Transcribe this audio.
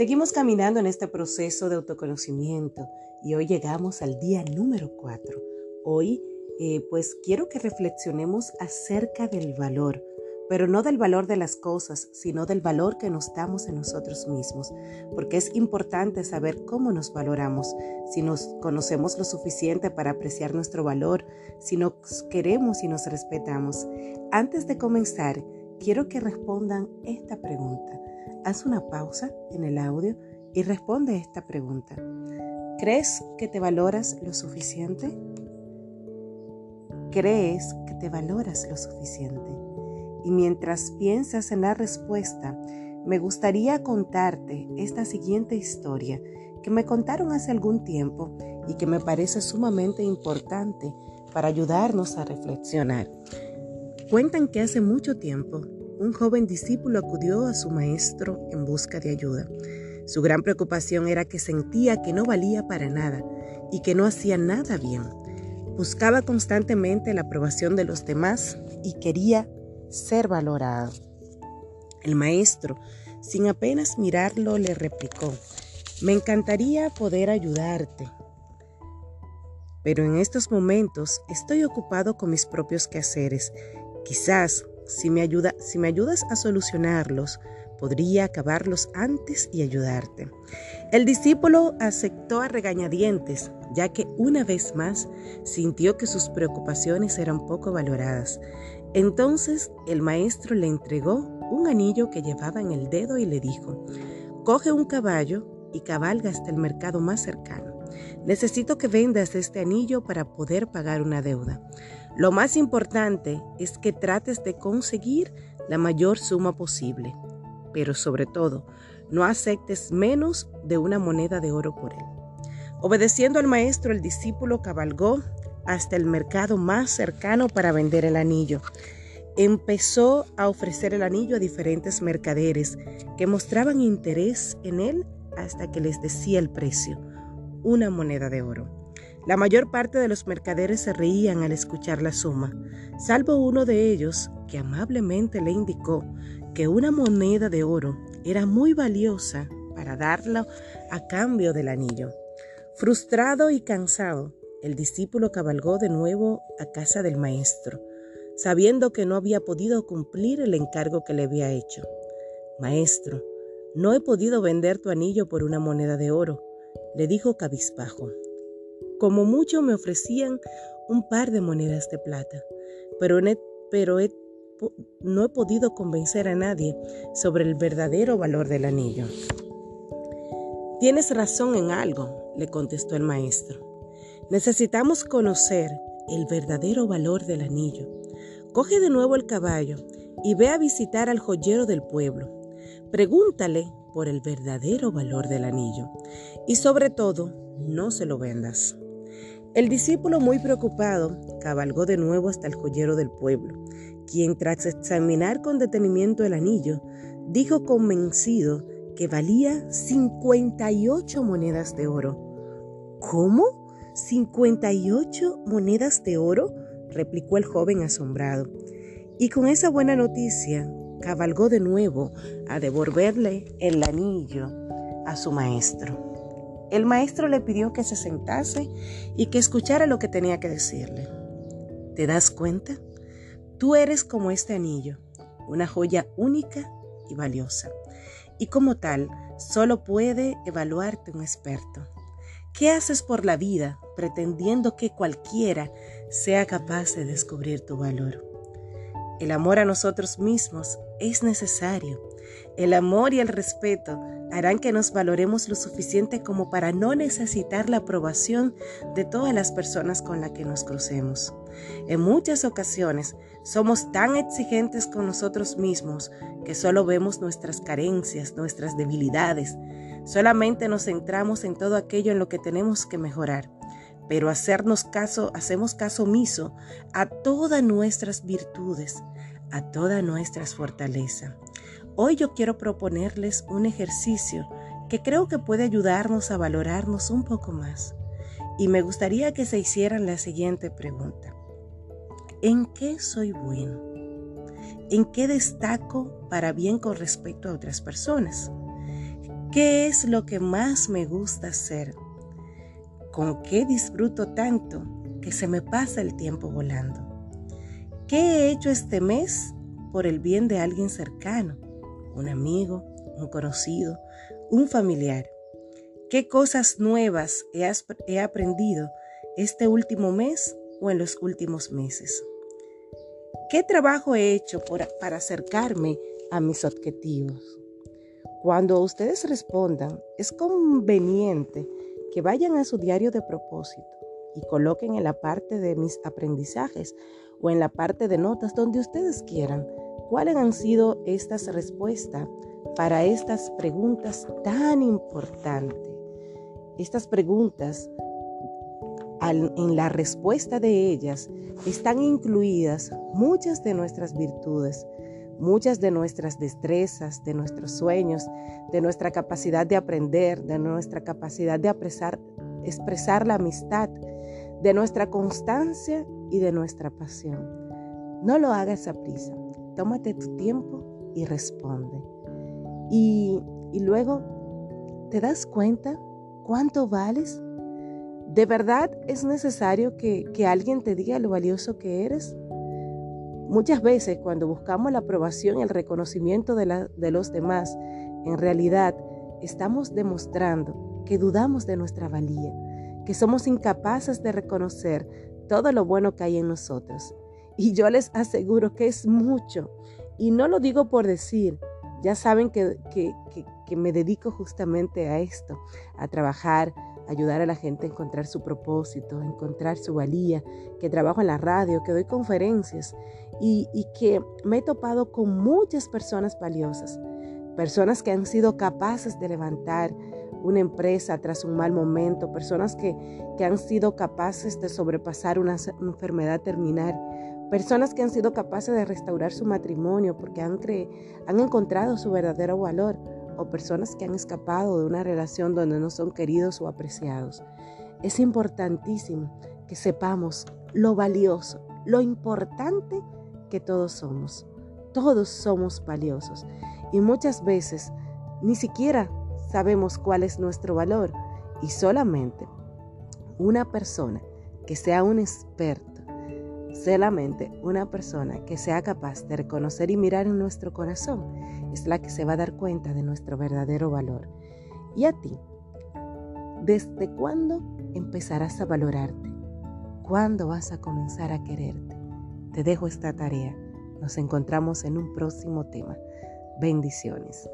Seguimos caminando en este proceso de autoconocimiento y hoy llegamos al día número 4. Hoy eh, pues quiero que reflexionemos acerca del valor, pero no del valor de las cosas, sino del valor que nos damos en nosotros mismos, porque es importante saber cómo nos valoramos, si nos conocemos lo suficiente para apreciar nuestro valor, si nos queremos y nos respetamos. Antes de comenzar, quiero que respondan esta pregunta. Haz una pausa en el audio y responde esta pregunta. ¿Crees que te valoras lo suficiente? ¿Crees que te valoras lo suficiente? Y mientras piensas en la respuesta, me gustaría contarte esta siguiente historia que me contaron hace algún tiempo y que me parece sumamente importante para ayudarnos a reflexionar. Cuentan que hace mucho tiempo un joven discípulo acudió a su maestro en busca de ayuda. Su gran preocupación era que sentía que no valía para nada y que no hacía nada bien. Buscaba constantemente la aprobación de los demás y quería ser valorado. El maestro, sin apenas mirarlo, le replicó, me encantaría poder ayudarte, pero en estos momentos estoy ocupado con mis propios quehaceres. Quizás si me, ayuda, si me ayudas a solucionarlos, podría acabarlos antes y ayudarte. El discípulo aceptó a regañadientes, ya que una vez más sintió que sus preocupaciones eran poco valoradas. Entonces el maestro le entregó un anillo que llevaba en el dedo y le dijo, coge un caballo y cabalga hasta el mercado más cercano. Necesito que vendas este anillo para poder pagar una deuda. Lo más importante es que trates de conseguir la mayor suma posible, pero sobre todo, no aceptes menos de una moneda de oro por él. Obedeciendo al maestro, el discípulo cabalgó hasta el mercado más cercano para vender el anillo. Empezó a ofrecer el anillo a diferentes mercaderes que mostraban interés en él hasta que les decía el precio, una moneda de oro. La mayor parte de los mercaderes se reían al escuchar la suma, salvo uno de ellos que amablemente le indicó que una moneda de oro era muy valiosa para darlo a cambio del anillo. Frustrado y cansado, el discípulo cabalgó de nuevo a casa del maestro, sabiendo que no había podido cumplir el encargo que le había hecho. Maestro, no he podido vender tu anillo por una moneda de oro, le dijo cabizbajo. Como mucho me ofrecían un par de monedas de plata, pero, pero no he podido convencer a nadie sobre el verdadero valor del anillo. Tienes razón en algo, le contestó el maestro. Necesitamos conocer el verdadero valor del anillo. Coge de nuevo el caballo y ve a visitar al joyero del pueblo. Pregúntale por el verdadero valor del anillo y sobre todo, no se lo vendas. El discípulo, muy preocupado, cabalgó de nuevo hasta el joyero del pueblo, quien tras examinar con detenimiento el anillo, dijo convencido que valía 58 monedas de oro. ¿Cómo? ¿58 monedas de oro? replicó el joven asombrado. Y con esa buena noticia, cabalgó de nuevo a devolverle el anillo a su maestro. El maestro le pidió que se sentase y que escuchara lo que tenía que decirle. ¿Te das cuenta? Tú eres como este anillo, una joya única y valiosa. Y como tal, solo puede evaluarte un experto. ¿Qué haces por la vida pretendiendo que cualquiera sea capaz de descubrir tu valor? El amor a nosotros mismos es necesario. El amor y el respeto harán que nos valoremos lo suficiente como para no necesitar la aprobación de todas las personas con las que nos crucemos. En muchas ocasiones somos tan exigentes con nosotros mismos que solo vemos nuestras carencias, nuestras debilidades. Solamente nos centramos en todo aquello en lo que tenemos que mejorar. Pero hacernos caso, hacemos caso omiso a todas nuestras virtudes, a todas nuestras fortalezas. Hoy yo quiero proponerles un ejercicio que creo que puede ayudarnos a valorarnos un poco más. Y me gustaría que se hicieran la siguiente pregunta. ¿En qué soy bueno? ¿En qué destaco para bien con respecto a otras personas? ¿Qué es lo que más me gusta hacer? ¿Con qué disfruto tanto que se me pasa el tiempo volando? ¿Qué he hecho este mes por el bien de alguien cercano? Un amigo, un conocido, un familiar. ¿Qué cosas nuevas he, aprendido este último mes o en los últimos meses? ¿Qué trabajo he hecho para acercarme a mis objetivos? Cuando ustedes respondan, es conveniente que vayan a su diario de propósito y coloquen en la parte de mis aprendizajes o en la parte de notas donde ustedes quieran cuáles han sido estas respuestas para estas preguntas tan importantes. Estas preguntas, en la respuesta de ellas, están incluidas muchas de nuestras virtudes, muchas de nuestras destrezas, de nuestros sueños, de nuestra capacidad de aprender, de nuestra capacidad de expresar la amistad, de nuestra constancia y de nuestra pasión. No lo hagas a prisa, tómate tu tiempo y responde. Y, y luego, ¿te das cuenta cuánto vales? ¿De verdad es necesario que, que alguien te diga lo valioso que eres? Muchas veces cuando buscamos la aprobación y el reconocimiento de, de los demás, en realidad estamos demostrando que dudamos de nuestra valía, que somos incapaces de reconocer todo lo bueno que hay en nosotros. Y yo les aseguro que es mucho. Y no lo digo por decir, ya saben que, que, que me dedico justamente a esto, a trabajar ayudar a la gente a encontrar su propósito, a encontrar su valía, que trabajo en la radio, que doy conferencias y, que me he topado con muchas personas valiosas, personas que han sido capaces de levantar una empresa tras un mal momento, personas que, que han sido capaces de sobrepasar una enfermedad terminal, personas que han sido capaces de restaurar su matrimonio porque han, han encontrado su verdadero valor o personas que han escapado de una relación donde no son queridos o apreciados. Es importantísimo que sepamos lo valioso, lo importante que todos somos. Todos somos valiosos y muchas veces ni siquiera sabemos cuál es nuestro valor y solamente una persona que sea un experto Solamente una persona que sea capaz de reconocer y mirar en nuestro corazón es la que se va a dar cuenta de nuestro verdadero valor. ¿Y a ti? ¿Desde cuándo empezarás a valorarte? ¿Cuándo vas a comenzar a quererte? Te dejo esta tarea. Nos encontramos en un próximo tema. Bendiciones.